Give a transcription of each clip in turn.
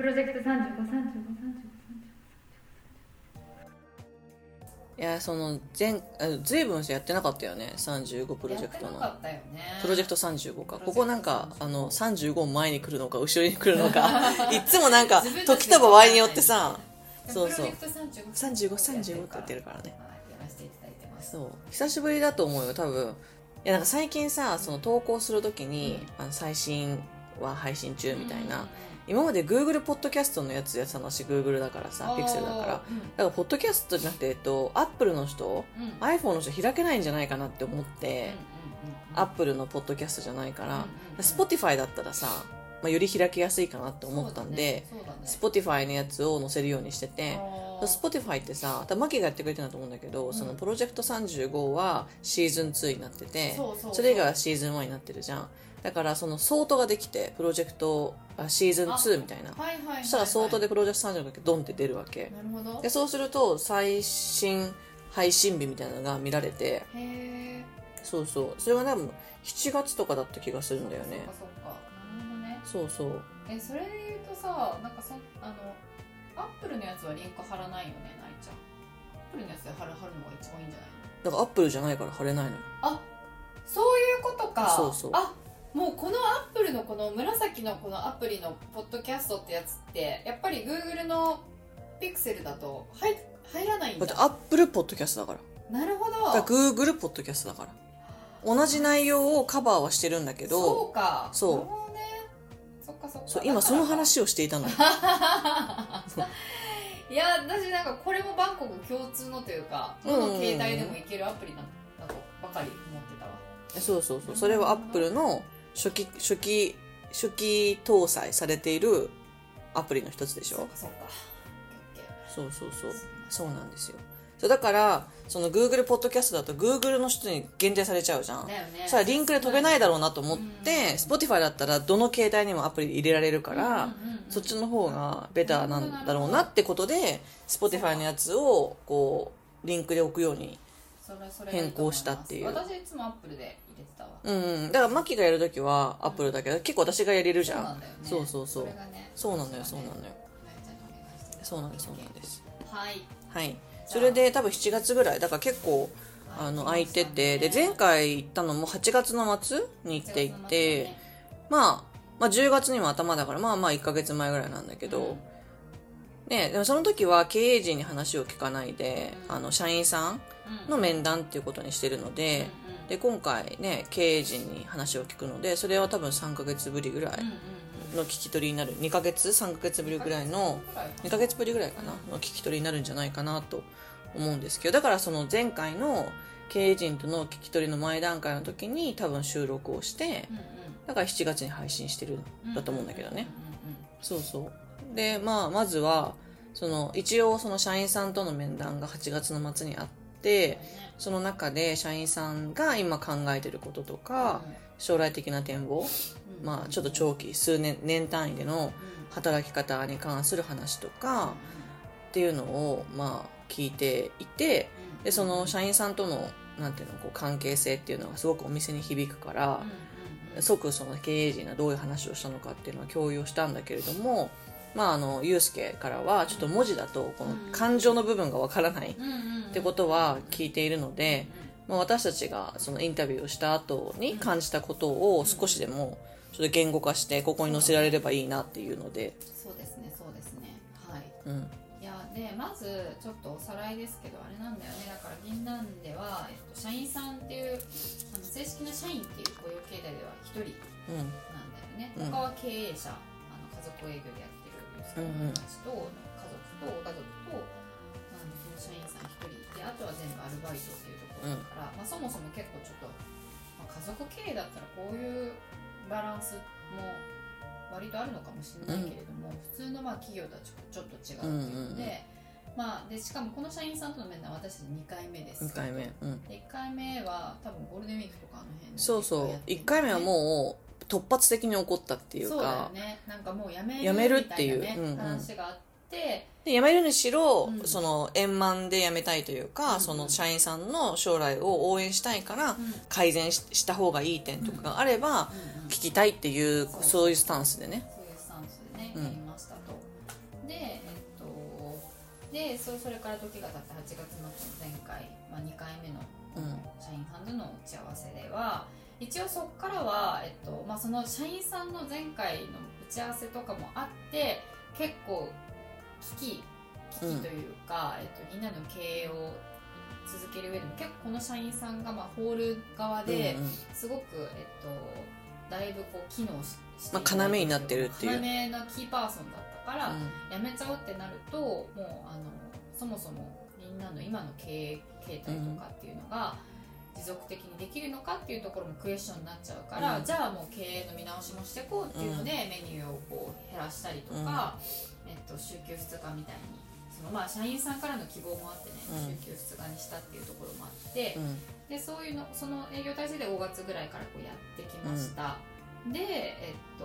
プロジェクト353535いやその前あ随分やってなかったよね。35プロジェクトの。やってなかったよね。プロジェクト35か。ここなんか35あの35前に来るのか後ろに来るのか。いつもなんか時と場合によってさそうそう。プロジェクト35 3535って言ってるからね。そう。久しぶりだと思うよ多分。いやなんか最近さその投稿するときに、あの最新は配信中みたいな、今まで Google ポッドキャストのやつやってたの私 Google だからさピクセルだから。だからポッドキャストじゃなくて、えっと、Apple の人、うん。うん iPhone の人開けないんじゃないかなって思って、うんうんうん Apple のポッドキャストじゃないから、うんうんうん。Spotify だったらさ、まあ、より開きやすいかなって思ったんで、そうだね Spotify のやつを載せるようにしてて、そうだね Spotify ってさ、多分マキがやってくれてるんだと思うんだけど、ん。そのプロジェクト35はシーズン2になってて、それ以外はシーズン1になってるじゃん。だからそのソートができて、プロジェクトあシーズン2みたいな。はいはいそしたらソートでプロジェクト35がドンって出るわけ。なるほどで、そうすると最新配信日みたいなのが見られて、へえそうそう。それは多分7月とかだった気がするんだよね。そっかそっかなるほどねそうそう。えそれで言うとさなんかそあのアップルのやつはリンク貼らないよねなりちゃんアップルのやつで貼る貼るのが一番いいんじゃないの？だからアップルじゃないから貼れないのよ。あそういうことかそうそうあもうこのアップルのこの紫のこのアプリのポッドキャストってやつってやっぱり Google のピクセルだと入入らないんだだってアップルポッドキャストだから。なるほどだから Google ポッドキャストだから。同じ内容をカバーはしてるんだけど、そうかそうなるほどねそっかそっかそう今その話をしていたのよ。いや私なんかこれもバンコク共通のというかどの携帯でもいけるアプリなんだとばかり思ってたわそうそうそう。それはアップルの初期、初期、初期搭載されているアプリの一つでしょ？そうかそうそうそうそう。そうなんですよ。そうだから、その Google ポッドキャストだと Google の人に限定されちゃうじゃん。だよね。さあリンクで飛べないだろうなと思って、うん Spotify だったらどの携帯にもアプリ入れられるから、そっちの方がベターなんだろうなってことで Spotify のやつをこうリンクで置くように変更したっていう。私いつもアップルでてたわ。うんうん。だからマキがやるときはアップルだけど結構私がやれるじゃん。そうそうそうそう。なのよそうなんにお願いしてる。そうなんですそうなんです。はい。はい。それで多分7月ぐらい。だから結構あの空いてて。で前回行ったのも8月の末に行っていて、まあ、まあ10月にも頭だからまあまあ1ヶ月前ぐらいなんだけど、ねでもその時は経営陣に話を聞かないで、うん。あの社員さんの面談っていうことにしてるので、で今回ね経営陣に話を聞くのでそれは多分3ヶ月ぶりぐらいの聞き取りになる。2ヶ月？3ヶ月ぶりぐらいの2ヶ月ぶりぐらいかな？の聞き取りになるんじゃないかなと思うんですけどだからその前回の経営陣との聞き取りの前段階の時に多分収録をしてだから7月に配信してるんだと思うんだけどね。そうそう。でまあまずはその一応その社員さんとの面談が8月の末にあってその中で社員さんが今考えてることとか将来的な展望まあちょっと長期数年年単位での働き方に関する話とかっていうのをまあ聞いていてでその社員さんとのなんていうのこう関係性っていうのがすごくお店に響くから即その経営陣がどういう話をしたのかっていうのは共有をしたんだけれどもまああのユうスケからはちょっと文字だとこの感情の部分がわからないってことは聞いているので、まあ、私たちがそのインタビューをした後に感じたことを少しでもちょっと言語化してここに載せられればいいなっていうので、そうですねそうですね。はい。うん、いやでまずちょっとおさらいですけどあれなんだよね。だから銀杏では、えっと、社員さんっていうあの正式な社員っていう雇用形態では1人うんなんだよね、うん。他は経営者あの家族営業でやってるユースケの友達と、家族とご家族とあの社員さん1人であとは全部アルバイトっていうところだから、まあ、そもそも結構ちょっと、まあ、家族経営だったらこういうバランスも割とあるのかもしれないけれども、普通のまあ企業とはちょちょっと違うっていうので,、まあ、でしかもこの社員さんとの面談は私たち2回目です。2回目、うん、で1回目は多分ゴールデンウィークとかあの辺でそうそう。1やってる回目はもう突発的に起こったっていうそうだね。なんかもうやめるやめるっていう。みたなねうんうん。話があって。で辞めるにしろ、うん。その円満で辞めたいというか、うんその社員さんの将来を応援したいから、うん。改善しした方がいい点とかがあれば、聞きたいっていうそうそう。いうスタンスでね。そういうスタンンスでね、やりましたと。でえっとでそそれから時が経って8月末の前回、まあ、2回目の社員さんとの打ち合わせでは一応そこからは、えっとまあ、その社員さんの前回の打ち合わせとかもあって結構危機危機というか、うん、えっと、みんなの経営を続ける上でも結構この社員さんが、まあ、ホール側ですごく、えっと、だいぶこう機能ししてまあ、要になってるっていう。要のキーパーソンだったから、うん、やめちゃうってなるともうあのそもそもみんなの今の経営形態とかっていうのが、持続的にできるのかっていうところもクエスチョンになっちゃうから、うん、じゃあもう経営の見直しもしていこうっていうので、メニューをこう減らしたりとか、えっと、週休2日みたいにそのまあ社員さんからの希望もあってね、週休2日にしたっていうところもあって、でそういうのその営業体制で5月ぐらいからこうやってきました。で、えっと、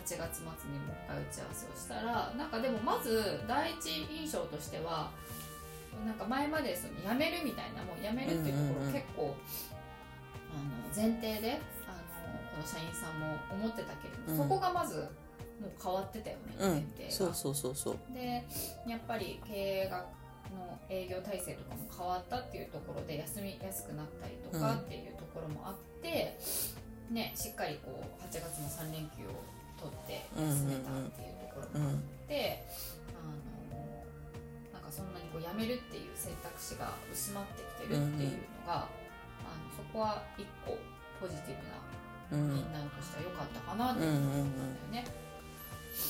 8月末にもう一回打ち合わせをしたらなんかでもまず第一印象としてはなんか前までその辞めるみたいなもう辞めるっていうところ結構、あの前提であのこの社員さんも思ってたけれども、うん、そこがまずもう変わってたよね、前提が。そうそうそうそう。でやっぱり経営がの営業体制とかも変わったっていうところで休みやすくなったりとかっていうところもあって、ね、しっかりこう8月の3連休を取って休めたって選択肢が薄まってきてるっていうのが、あのそこは一個ポジティブなみん。なとしては良かったかなって思ったんだよね。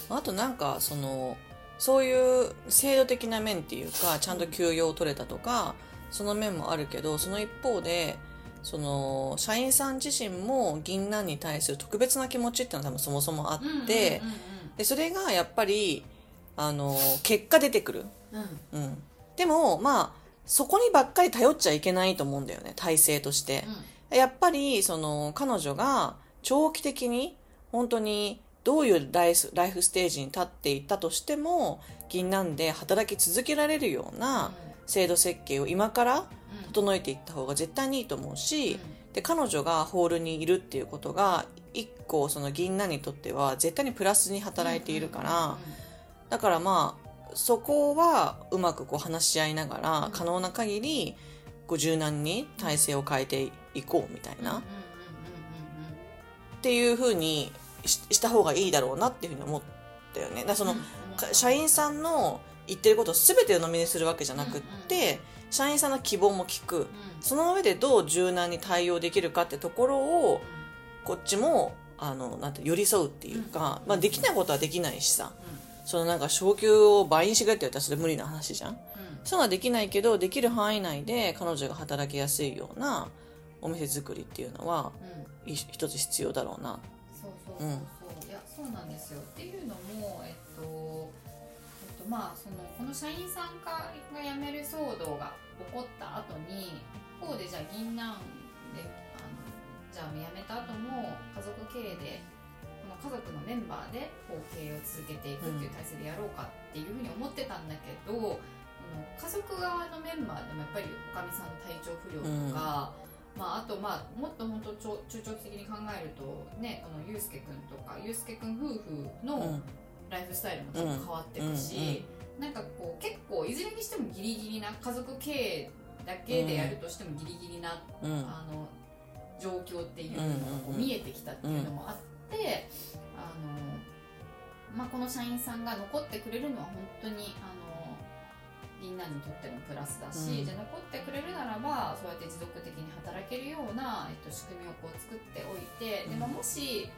あとなんかそのそういう制度的な面っていうかちゃんと休養を取れたとかその面もあるけどその一方でその社員さん自身も銀杏に対する特別な気持ちっていうのは多分そもそもあって、でそれがやっぱりあの結果出てくる、うん、うん、でもまあそこにばっかり頼っちゃいけないと思うんだよね体制として、うん、やっぱりその彼女が長期的に本当にどういうライフライフステージに立っていったとしても銀杏で働き続けられるような制度設計を今から整えていった方が絶対にいいと思うし、で彼女がホールにいるっていうことが一個その銀杏にとっては絶対にプラスに働いているから、だからまあそこはうまくこう話し合いながら、可能な限りこう柔軟に体制を変えていこうみたいな、っていうふうにした方がいいだろうなっていうふうに思ったよね。だその、社員さんの言ってることを全て鵜呑みにするわけじゃなくって、社員さんの希望も聞く、その上でどう柔軟に対応できるかってところをこっちもあのなんて寄り添うっていうか、まあ、できないことはできないしさ、そのなんか昇給を倍にしてくれって言ったらそれ無理な話じゃん、そういうのはできないけどできる範囲内で彼女が働きやすいようなお店作りっていうのは、うん、一つ必要だろうな。そうそうそうそう、うん、いやそうなんですよ。っていうのもえっとえっとまあそのこの社員さんが辞める騒動が起こった後に一方でじゃあ銀杏であのじゃあ辞めた後も家族経営でこの家族のメンバーでこう経営を続けていくっていう体制でやろうかっていうふうに思ってたんだけど、うん、家族側のメンバーでもやっぱりおかみさんの体調不良とか、うん、まあ、あとまあもっともっと中長期的に考えるとねこのゆうすけくんとかゆうすけくん夫婦のライフスタイルもちょっと変わっていくし、なんかこう結構いずれにしてもギリギリな家族経営だけでやるとしてもギリギリな、うん、あの状況っていうのがこう見えてきたっていうのもあって、あのまあ、この社員さんが残ってくれるのは本当にあのみんなにとってもプラスだし、うん、じゃ残ってくれるならばそうやって持続的に働けるような、えっと、仕組みをこう作っておいて、でももし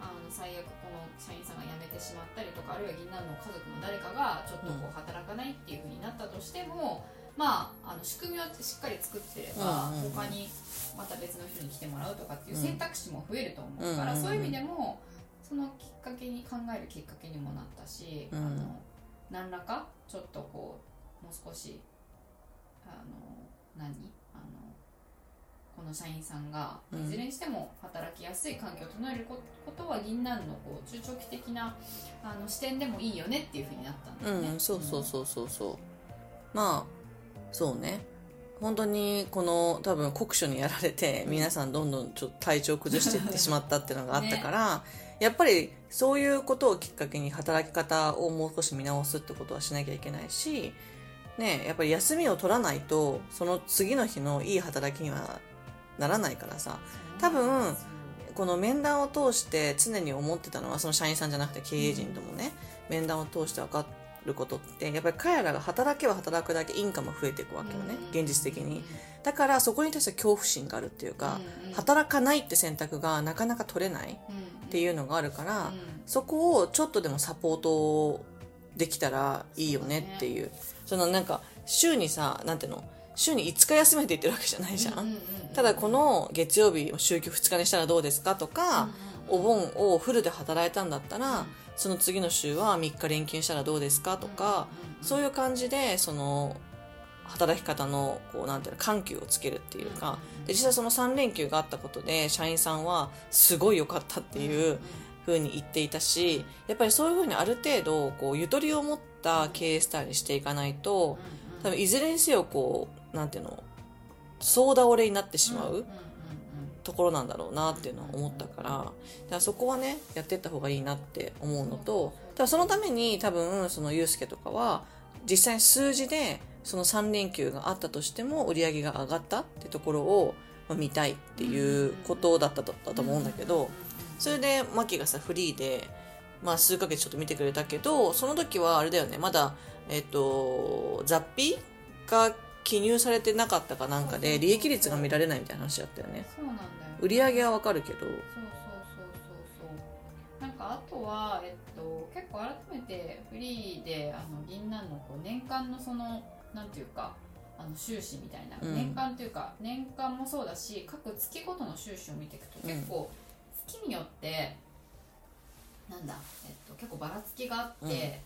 あの最悪この社員さんが辞めてしまったりとかあるいは銀杏の家族の誰かがちょっとこう働かないっていうふうになったとしても、まあ、あの仕組みをしっかり作ってれば、他にまた別の人に来てもらうとかっていう選択肢も増えると思うから、そういう意味でもそのきっかけに考えるきっかけにもなったし、あの何らかちょっとこうもう少しあの何？あのこの社員さんがいずれにしても働きやすい環境を整えることは銀杏のこう中長期的なあの視点でもいいよねっていうふうになったんだよね。うん、そうそうそうそうそう。まあそうね。本当にこの多分酷暑にやられて皆さんどんどんちょっと体調崩していってしまったっていうのがあったから、ね、やっぱりそういうことをきっかけに働き方をもう少し見直すってことはしなきゃいけないし、ね、やっぱり休みを取らないとその次の日のいい働きにはならないからさ。多分この面談を通して常に思ってたのはその社員さんじゃなくて経営陣ともね、面談を通して分かることってやっぱり彼らが働けば働くだけインカム増えていくわけよね、現実的に。だからそこに対して恐怖心があるっていうか、働かないって選択がなかなか取れないっていうのがあるから、そこをちょっとでもサポートできたらいいよねっていう。そのなんか週にさなんていうの？週に5日休めて言ってるわけじゃないじゃん,、ただこの月曜日週休2日にしたらどうですかとか、お盆をフルで働いたんだったら、その次の週は3日連休したらどうですかとか、そういう感じでその働き方のこうなんていうの緩急をつけるっていうかで実際その3連休があったことで社員さんはすごい良かったっていうふうに言っていたしやっぱりそういうふうにある程度こうゆとりを持った経営スタイルにしていかないと多分いずれにせよこうなんていうの総倒れになってしまうところなんだろうなっていうのは思ったからだからそこはねやってった方がいいなって思うのと多分そのために多分そのユースケとかは実際数字でその3連休があったとしても売り上げが上がったってところを見たいっていうことだったと思うんだけどそれでマキがさフリーで、まあ、数ヶ月ちょっと見てくれたけどその時はあれだよね。まだえっと雑費が記入されてなかったかなんかで利益率が見られないみたいな話だったよね。そうなんだよ売り上げはわかるけど。そうそうそうそう。そうなんかあとは、えっと、結構改めてフリーであの銀杏のこう年間のそのなんていうかあの収支みたいな、うん。年間というか年間もそうだし各月ごとの収支を見ていくと結構月によって、なんだ、えっと、結構ばらつきがあって、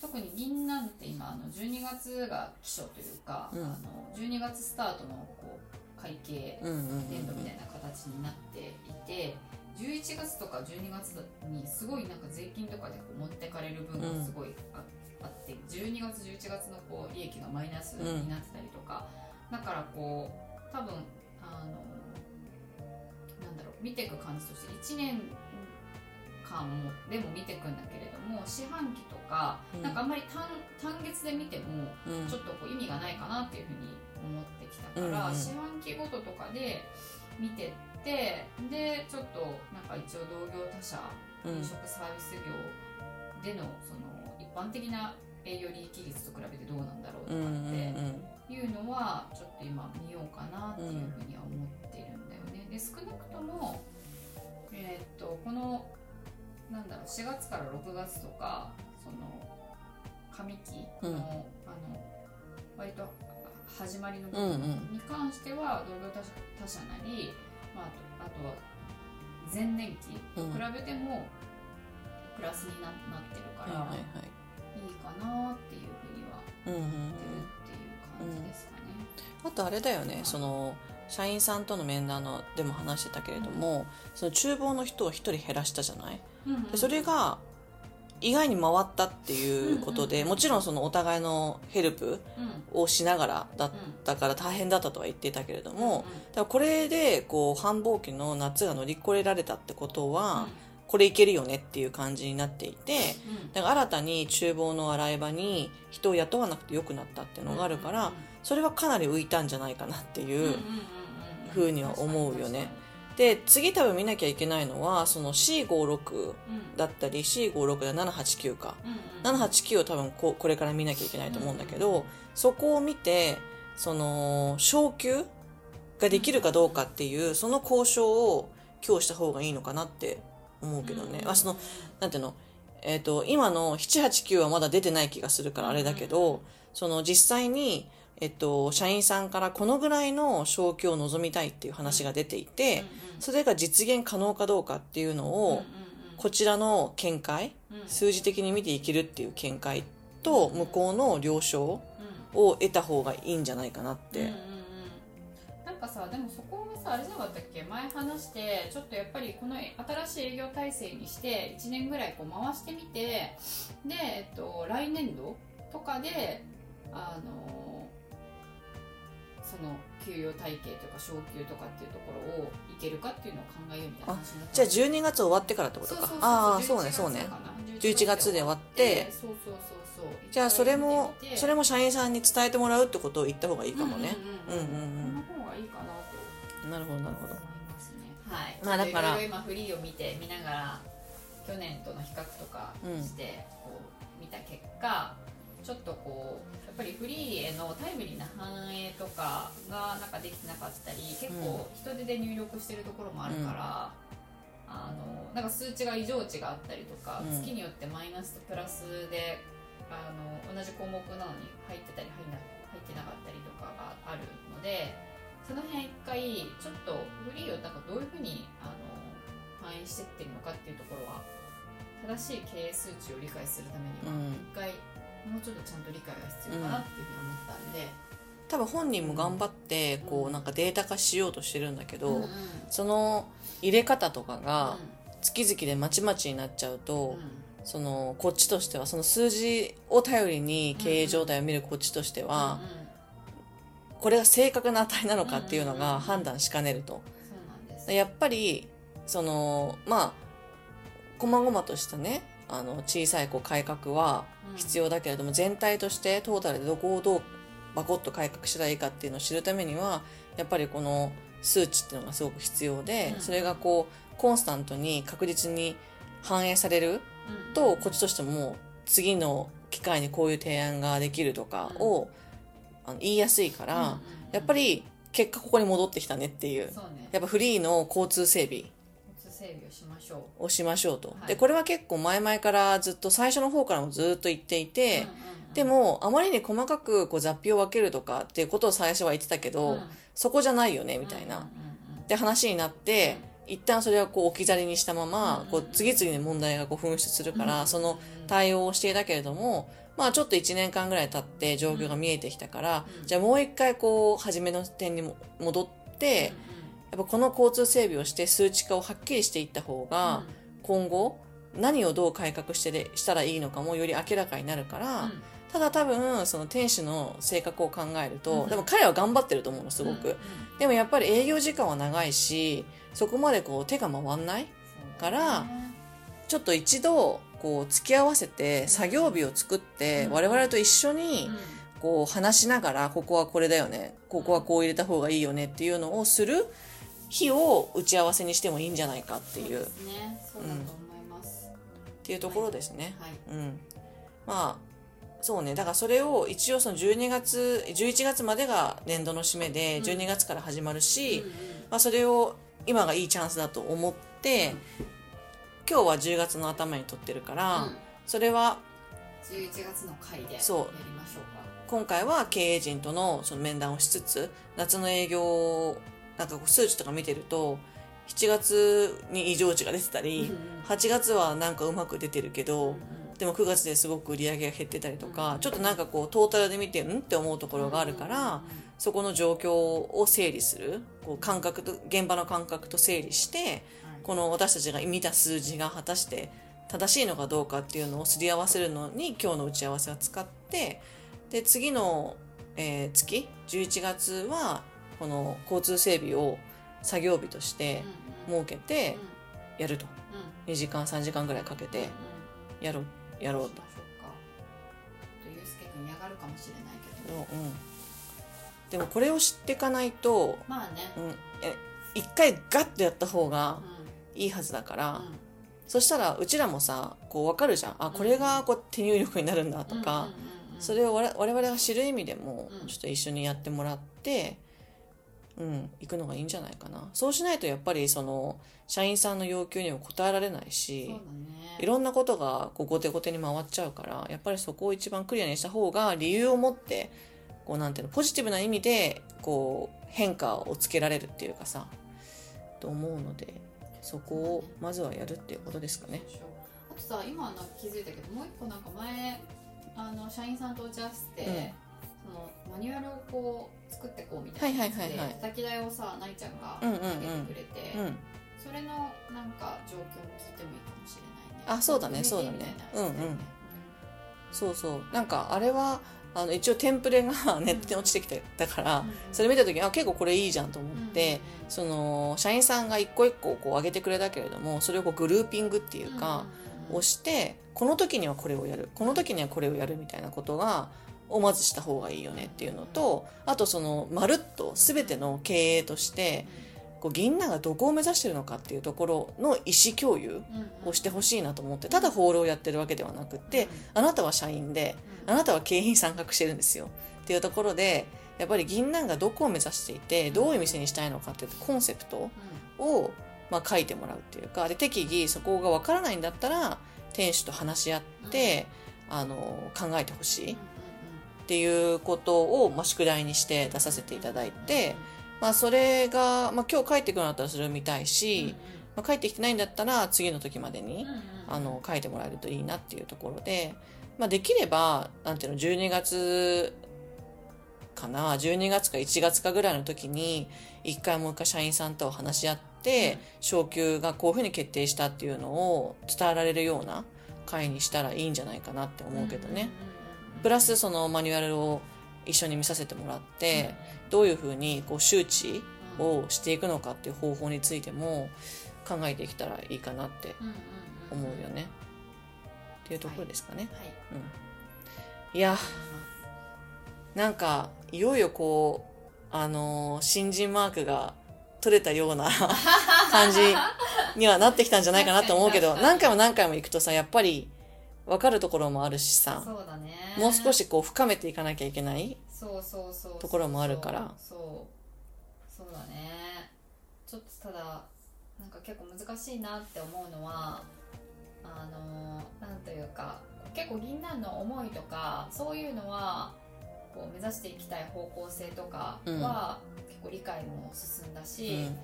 特に銀杏って今あの12月が起床というか、うん。あの12月スタートのこう会計うんうんうん年度みたいな形になっていて11月とか12月にすごいなんか税金とかでこう持ってかれる分がすごいあ,、あって12月11月のこう利益がマイナスになってたりとか、だからこう多分あのなんだろう見ていく感じとして1年間もでも見ていくんだけれども四半期とか、うん。なんかあんまり単単月で見てもうん。ちょっとこう意味がないかなっていうふうに思ってきたから、うんうん四半期ごととかで見てってでちょっとなんか一応同業他社うん。飲食サービス業でのその一般的な営業利益率と比べてどうなんだろうとかっていうのはちょっと今見ようかなっていうふうには思ってるんだよね。で少なくとも、えーっとこの4月から6月とかその上期の,、うん。あの割と始まりの部分に関しては同業他社なり、まあ、あとは前年期と比べてもプラスにななってるから、はいはいい。いかなっていうふうにはうんうんうん。言ってるっていう感じですかね。あとあれだよねその社員さんとの面談のでも話してたけれども、その厨房の人を一人減らしたじゃない？でそれが意外に回ったっていうことで、うんうんもちろんそのお互いのヘルプうん。をしながらだっうんたから大変だったとは言ってたけれども、うんだからこれでこう繁忙期の夏が乗り越えられたってことは、うん。これいけるよねっていう感じになっていてうん。だから新たに厨房の洗い場に人を雇わなくてよくなったっていうのがあるから、それはかなり浮いたんじゃないかなっていう。ふうには思うよね。で次多分見なきゃいけないのはその C56 だったり C56 で789か。789を多分ここれから見なきゃいけないと思うんだけど、そこを見てその昇給ができるかどうかっていうその交渉を今日した方がいいのかなって思うけどね、あそのなんていうの？えっ、と今の789はまだ出てない気がするからあれだけど、その実際にえっと、社員さんからこのぐらいの昇給を望みたいっていう話が出ていて、それが実現可能かどうかっていうのを、こちらの見解、数字的に見ていけるっていう見解と向こうの了承を得た方がいいんじゃないかなって、なんかさでもそこがさあれじゃなかったっけ？前話してちょっとやっぱりこの新しい営業体制にして1年ぐらいこう回してみてで、えっと、来年度とかであのその給与体系とか昇給とかっていうところをいけるかっていうのを考えようみたいな話になじゃあ12月終わってからってことか。ああそうねそうね。11月で終わって。そうそうそうそう。じゃあそれもそれも社員さんに伝えてもらうってことを言った方がいいかもね。うんうんうんその方がいいかなと。なるほどなるほど。思いますね。はい。まあだから今フリーを見て見ながら去年との比較とかしてこう見た結果、ちょっとこうぱりフリーへのタイムリーな反映とかがなんかできてなかったり結構人手で入力してるところもあるから、あのなんか数値が異常値があったりとか、うん。月によってマイナスとプラスであの同じ項目なのに入ってたり入入ってなかったりとかがあるのでその辺一回ちょっとフリーをなんかどういうふうにあの反映してってるのかっていうところは正しい経営数値を理解するためにはうん。一回もうちょっとちゃんと理解が必要かなっていうふうに思ったんで、多分本人も頑張ってこうなんかデータ化しようとしてるんだけど、うん。うんその入れ方とかがう月々でまちまちになっちゃうと、ん。そのこっちとしてはその数字を頼りに経営状態を見るこっちとしては、これが正確な値なのかっていうのが判断しかねると。やっぱりそのまあ細々としたねあの小さいこう改革は必要だけれども、全体としてトータルでどこをどうバコッと改革したらいいかっていうのを知るためにはやっぱりこの数値っていうのがすごく必要で、うん。それがこうコンスタントに確実に反映されるとこっちとしてももう次の機会にこういう提案ができるとかを、あの言いやすいから、やっぱりり結果ここに戻ってきたねっていう。やっぱフリーの交通整備整備をしましょう。をしましょうと、はい。でこれは結構前々からずっと最初の方からもずっと言っていて、うんうんうんでもあまりに細かくこう雑費を分けるとかっていうことを最初は言ってたけど、うん。そこじゃないよねみたいな、うんうんうんで話になって、一旦それはこう置き去りにしたまま、うんこう次々に問題がこう噴出するから、うんその対応をしていたけれどもまあちょっと1年間ぐらい経って状況が見えてきたから、うんじゃあもう一回こう初めの点にも戻って、やっぱこの交通整備をして数値化をはっきりしていった方が、今後何をどう改革してでしたらいいのかもより明らかになるから、うん。ただ多分その店主の性格を考えると、うん。でも彼は頑張ってると思うのすごく、でもやっぱり営業時間は長いしそこまでこう手が回んないからちょっと一度こう付き合わせて作業日を作ってうん。我々と一緒うんにうん。こう話しながらここはこれだよねここはこう入れた方がいいよねっていうのをする日を打ち合わせにしてもいいんじゃないかっていう。ね。そうだと思います、ていうところですね。はい。うん、まあそうね。だからそれを一応その12月11月までが年度の締めでうん。12月から始まるし、うんうん。まあ、それを今がいいチャンスだと思って、今日は10月の頭に撮ってるから、うん。それは11月の回でやりましょうか。今回は経営陣とのその面談をしつつ夏の営業なんかこう数値とか見てると7月に異常値が出てたり、うんうん。8月はなんかうまく出てるけど、うんでも9月ですごく売り上げが減ってたりとか、うんちょっとなんかこうトータルで見てんって思うところがあるから、そこの状況を整理するこう感覚と現場の感覚と整理してこの私たちが見た数字が果たして正しいのかどうかっていうのをすり合わせるのに今日の打ち合わせは使ってで次の、えー月11月はこの交通整備を作業日として設けてやると。2時間3時間ぐらいかけてやろうやろうと。ゆうすけくん嫌がるかもしれないけど。うん、でもこれを知っていかないと、まあね。うん、え一回ガッとやった方がういいはずだから、ん。そしたらうちらもさこう分かるじゃん。あこれがこう手入力になるんだとか、うんうんうんうんそれを我々我々が知る意味でもうん。ちょっと一緒にやってもらって、うん、行くのがいいんじゃないかな。そうしないとやっぱりその社員さんの要求には応えられないしだね。いろんなことがこう後手後手に回っちゃうからやっぱりそこを一番クリアにした方が理由を持ってこうなんていうのポジティブな意味でこう変化をつけられるっていうかさと思うのでそこをまずはやるっていうことですかね。あとさ今気づいたけどもう一個なんか前あの社員さんと打ち合わせて、うんそのマニュアルをこう作ってこうみたいなやつで、はいはい。叩き台をさなりちゃんがうんうんうん。投げてくれて、うん、それのなんか状況も聞いてもいいかもしれないね。あそうだねそうだね。うんうん。そうそう。なんかあれはあの一応テンプレがネットに落ちてきてたから、それ見た時にあ結構これいいじゃんと思って、その社員さんが一個一個こう上げてくれたけれどもそれをこうグルーピングっていうか、をしてこの時にはこれをやる。この時にはこれをやるみたいなことがをまずした方がいいよねっていうのとあとそのまるっと全ての経営としてこう銀杏がどこを目指してるのかっていうところの意思共有をしてほしいなと思ってただホールをやってるわけではなくってあなたは社員であなたは経営に参画してるんですよ。っていうところでやっぱり銀杏がどこを目指していてどういう店にしたいのかっていうコンセプトを、まあ、書いてもらうっていうかで適宜そこがわからないんだったら店主と話し合って、あの考えてほしいっていうことを、まあ、宿題にして出させていただいて、まあ、それが、まあ、今日帰ってくるんだったらそれを見たいし、まあ、帰ってきてないんだったら次の時までに、あの書いてもらえるといいなっていうところで、まあ、できればなんていうの12月かな12月か1月かぐらいの時に一回もう一回社員さんと話し合って、昇給がこういうふうに決定したっていうのを伝えられるような会にしたらいいんじゃないかなって思うけどね。プラスそのマニュアルを一緒に見させてもらって、どういうふうにこう周知をしていくのかっていう方法についても考えていけたらいいかなって思うよね。っていうところですかね。はい。い。や、なんか、いよいよこう、あのー新人マークが取れたような 感じにはなってきたんじゃないかなと思うけど、何回も何回も行くとさ、やっぱり分かるところもあるしさ、そうだね。もう少しこう深めていかなきゃいけないところもあるから。そう。そうだね。ちょっとただなんか結構難しいなって思うのはあのなんというか結構銀杏の思いとかそういうのはこう目指していきたい方向性とかは、結構理解も進んだうし、ん。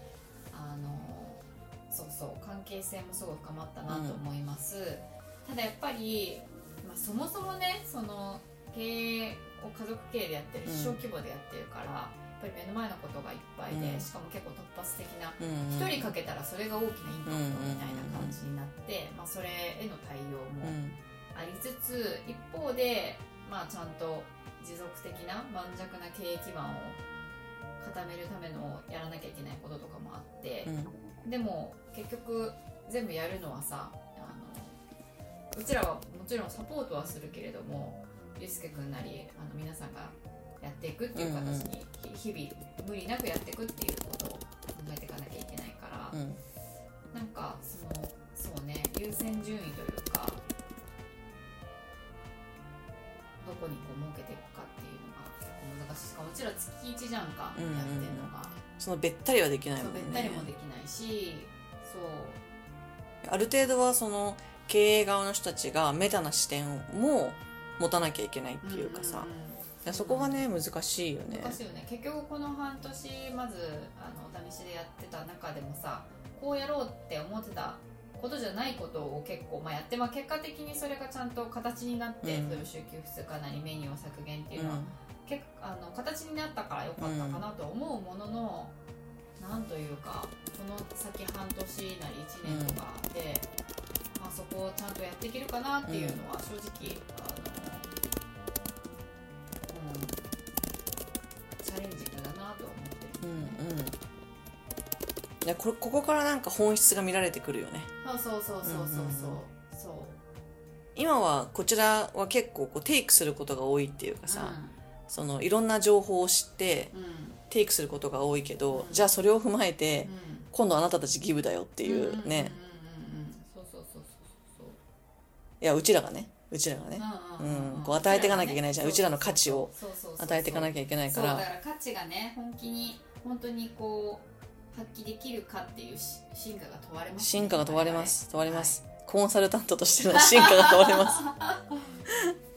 あのそうそう関係性もすごい深まったなと思います、ただやっぱり、まあ、そもそもねその経営を家族経営でやってるうん小規模でやってるから、やっぱり目の前のことがいっぱいで、うんしかも結構突発的なうん。一、人かけたらそれが大きなインパクトみたいな感じになって、まあ、それへの対応もうん。ありつつ一方で、まあ、ちゃんと持続的な盤石な経営基盤を固めるためのやらなきゃいけないこととかもあってう、ん。でも結局全部やるのはさうちらはもちろんサポートはするけれどもゆうすけくんなりあの皆さんがやっていくっていう形に、ひ日々無理なくやっていくっていうことを考えていかなきゃいけないから、うん。なんかそのそうね優先順位というかどこにこう設けていくかっていうのが難しいしかもうちら月1じゃんか、うんうんうんやってんのが、そのべったりはできないもんね。べったりもできないしそうある程度はその経営側の人たちがメタな視点も持たなきゃいけないっていうかさ、んんそこがね難しいよね。難しいよね。結局この半年まずあのお試しでやってた中でもさこうやろうって思ってたことじゃないことを結構、まあ、やって、まあ、結果的にそれがちゃんと形になって、うん。それを週休2日なりメニューを削減っていううん。のは、結構あの形になったから良かったかなと思うものの、なんというかこの先半年なり1年とかで、まあ、そこをちゃんとやっていけるかなっていうのは正直、あのうん、チャレンジだなとは思ってる。うんうん。いやこここからなんか本質が見られてくるよね。そうそうそうそうそうそう,、そう今はこちらは結構こうテイクすることが多いっていうかさ、うん。そのいろんな情報を知ってうん。テイクすることが多いけど、うん。じゃあそれを踏まえて、うん。今度あなたたちギブだよっていうね、うんうんうんうんうんそうそうそうそういやうちらがね。うちらがね、そううんこう与えていかなきゃいけないじゃん。うちらの価値を与えていかなききゃいけないかそうだらから価値がね本気に本当にこう発揮できるかっていうし進化が問われます、ね、進化が問われます。問われます、コンサルタントとしての進化が問われます。はい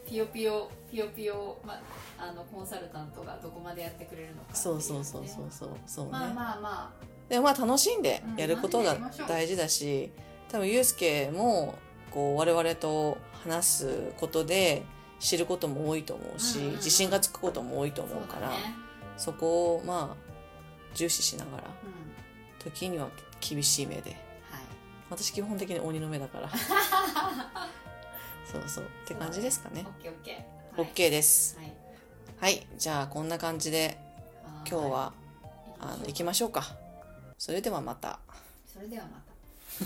ピヨピヨピヨピヨ、まあ、あのコンサルタントがどこまでやってくれるのかそうそうそうそうそうそうね、まあまあまでもまあ楽しんでやることが大事だし多分ユうスケもこう我々と話すことで知ることも多いと思うし、うんうんうん。自信がつくことも多いとあ思うからそね。そこをまあ重視しながらうん。時には厳しい目で。はい。私基本的に鬼の目だから。そうそう。って感じですかね。オッケーオッケー、はい、OK です。はい、はい、じゃあこんな感じで今日はあの行きましょうか。それではまた。それではま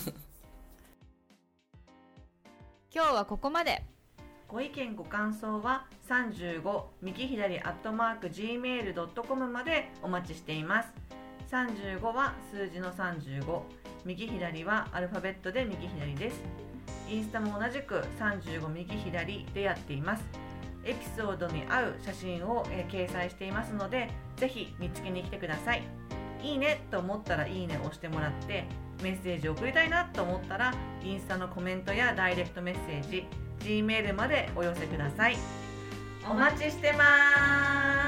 た 今日はここまで。ご意見ご感想は35右左アットマーク gmail.com までお待ちしています。35は数字の35右左はアルファベットで右左です。インスタも同じく35右左でやっています。エピソードに合う写真を、えー掲載していますのでぜひ見つけに来てください。いいねと思ったらいいねを押してもらってメッセージを送りたいなと思ったらインスタのコメントやダイレクトメッセージ G メールまでお寄せください。お待ちしてます。